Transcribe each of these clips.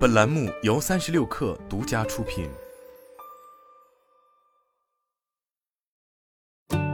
本栏目由三十六氪独家出品。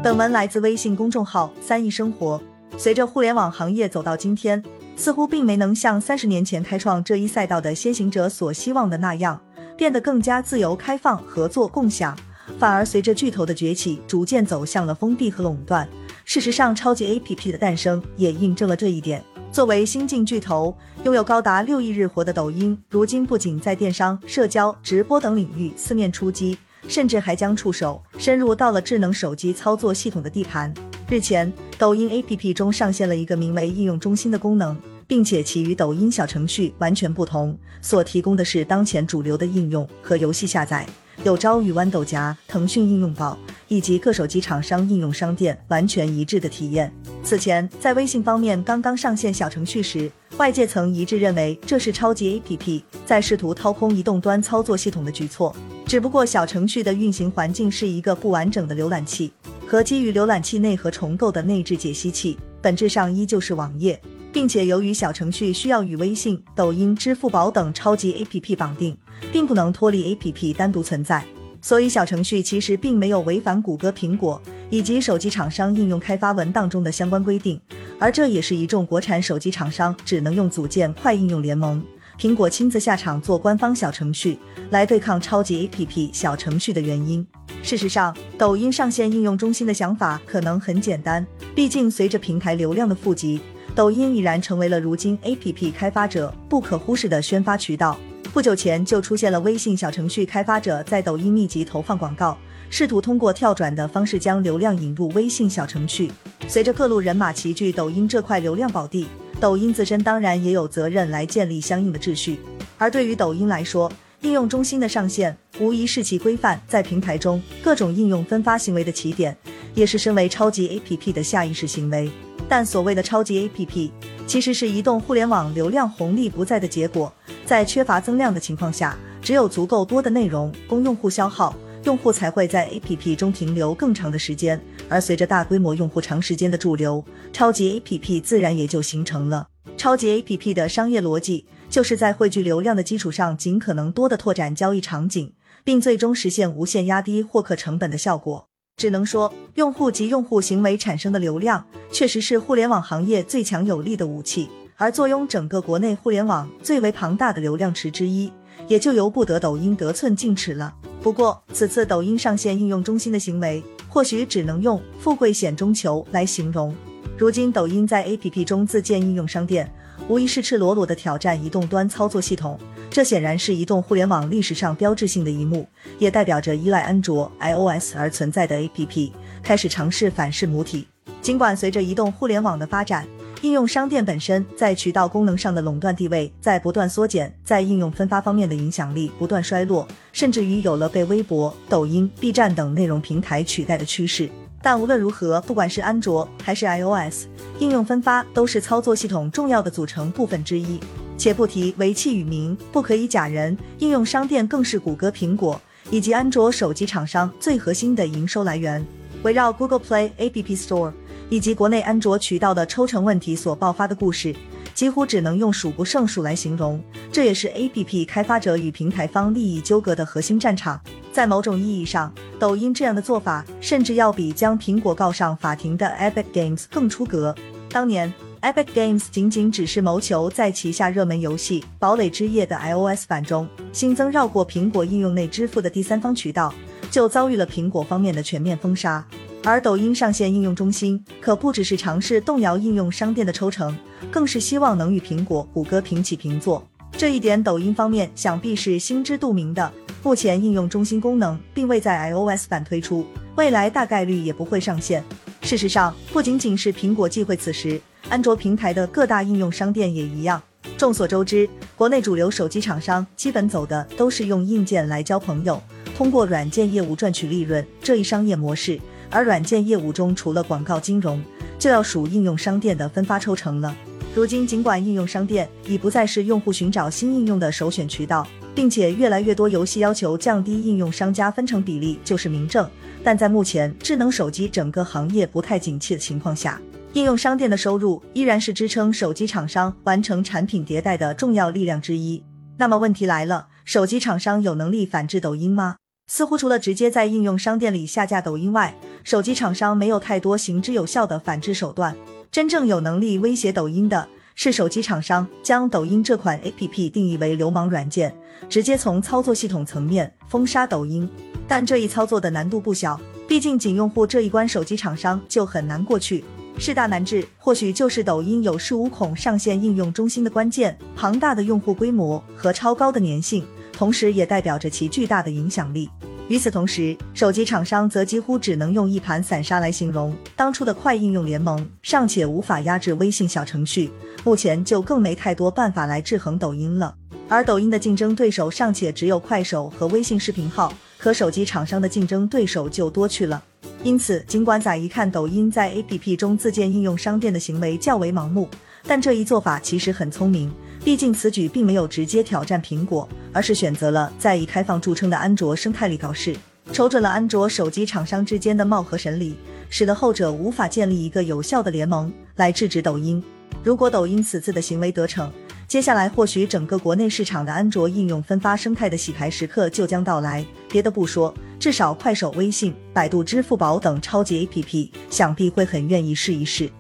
本文来自微信公众号“三亿生活”。随着互联网行业走到今天，似乎并没能像三十年前开创这一赛道的先行者所希望的那样，变得更加自由、开放、合作、共享，反而随着巨头的崛起，逐渐走向了封闭和垄断。事实上，超级 APP 的诞生也印证了这一点。作为新晋巨头，拥有高达六亿日活的抖音，如今不仅在电商、社交、直播等领域四面出击，甚至还将触手深入到了智能手机操作系统的地盘。日前，抖音 APP 中上线了一个名为“应用中心”的功能，并且其与抖音小程序完全不同，所提供的是当前主流的应用和游戏下载。有朝与豌豆荚、腾讯应用宝以及各手机厂商应用商店完全一致的体验。此前，在微信方面刚刚上线小程序时，外界曾一致认为这是超级 APP 在试图掏空移动端操作系统的举措。只不过，小程序的运行环境是一个不完整的浏览器和基于浏览器内核重构的内置解析器，本质上依旧是网页。并且由于小程序需要与微信、抖音、支付宝等超级 APP 绑定，并不能脱离 APP 单独存在，所以小程序其实并没有违反谷歌、苹果以及手机厂商应用开发文档中的相关规定。而这也是一众国产手机厂商只能用组建快应用联盟，苹果亲自下场做官方小程序来对抗超级 APP 小程序的原因。事实上，抖音上线应用中心的想法可能很简单，毕竟随着平台流量的富集。抖音已然成为了如今 APP 开发者不可忽视的宣发渠道。不久前就出现了微信小程序开发者在抖音密集投放广告，试图通过跳转的方式将流量引入微信小程序。随着各路人马齐聚抖音这块流量宝地，抖音自身当然也有责任来建立相应的秩序。而对于抖音来说，应用中心的上线无疑是其规范在平台中各种应用分发行为的起点，也是身为超级 APP 的下意识行为。但所谓的超级 APP，其实是移动互联网流量红利不在的结果。在缺乏增量的情况下，只有足够多的内容供用户消耗，用户才会在 APP 中停留更长的时间。而随着大规模用户长时间的驻留，超级 APP 自然也就形成了。超级 APP 的商业逻辑，就是在汇聚流量的基础上，尽可能多的拓展交易场景，并最终实现无限压低获客成本的效果。只能说，用户及用户行为产生的流量，确实是互联网行业最强有力的武器。而坐拥整个国内互联网最为庞大的流量池之一，也就由不得抖音得寸进尺了。不过，此次抖音上线应用中心的行为，或许只能用“富贵险中求”来形容。如今，抖音在 APP 中自建应用商店。无疑是赤裸裸的挑战移动端操作系统，这显然是移动互联网历史上标志性的一幕，也代表着依赖安卓、iOS 而存在的 APP 开始尝试反噬母体。尽管随着移动互联网的发展，应用商店本身在渠道功能上的垄断地位在不断缩减，在应用分发方面的影响力不断衰落，甚至于有了被微博、抖音、B 站等内容平台取代的趋势。但无论如何，不管是安卓还是 iOS，应用分发都是操作系统重要的组成部分之一。且不提为器与名，不可以假人，应用商店更是谷歌、苹果以及安卓手机厂商最核心的营收来源。围绕 Google Play App Store 以及国内安卓渠道的抽成问题所爆发的故事，几乎只能用数不胜数来形容。这也是 App 开发者与平台方利益纠葛的核心战场。在某种意义上，抖音这样的做法，甚至要比将苹果告上法庭的 Epic Games 更出格。当年，Epic Games 仅仅只是谋求在旗下热门游戏《堡垒之夜》的 iOS 版中新增绕过苹果应用内支付的第三方渠道，就遭遇了苹果方面的全面封杀。而抖音上线应用中心，可不只是尝试动摇应用商店的抽成，更是希望能与苹果、谷歌平起平坐。这一点，抖音方面想必是心知肚明的。目前应用中心功能并未在 iOS 版推出，未来大概率也不会上线。事实上，不仅仅是苹果忌讳此时，安卓平台的各大应用商店也一样。众所周知，国内主流手机厂商基本走的都是用硬件来交朋友，通过软件业务赚取利润这一商业模式。而软件业务中，除了广告、金融，就要数应用商店的分发抽成了。如今，尽管应用商店已不再是用户寻找新应用的首选渠道。并且越来越多游戏要求降低应用商家分成比例就是明证，但在目前智能手机整个行业不太景气的情况下，应用商店的收入依然是支撑手机厂商完成产品迭代的重要力量之一。那么问题来了，手机厂商有能力反制抖音吗？似乎除了直接在应用商店里下架抖音外，手机厂商没有太多行之有效的反制手段。真正有能力威胁抖音的是手机厂商将抖音这款 APP 定义为流氓软件，直接从操作系统层面封杀抖音。但这一操作的难度不小，毕竟仅用户这一关，手机厂商就很难过去。事大难治，或许就是抖音有恃无恐上线应用中心的关键。庞大的用户规模和超高的粘性。同时也代表着其巨大的影响力。与此同时，手机厂商则几乎只能用一盘散沙来形容。当初的快应用联盟尚且无法压制微信小程序，目前就更没太多办法来制衡抖音了。而抖音的竞争对手尚且只有快手和微信视频号，可手机厂商的竞争对手就多去了。因此，尽管乍一看抖音在 APP 中自建应用商店的行为较为盲目，但这一做法其实很聪明。毕竟此举并没有直接挑战苹果，而是选择了在以开放著称的安卓生态里搞事，瞅准了安卓手机厂商之间的貌合神离，使得后者无法建立一个有效的联盟来制止抖音。如果抖音此次的行为得逞，接下来或许整个国内市场的安卓应用分发生态的洗牌时刻就将到来。别的不说，至少快手、微信、百度支付宝等超级 APP，想必会很愿意试一试。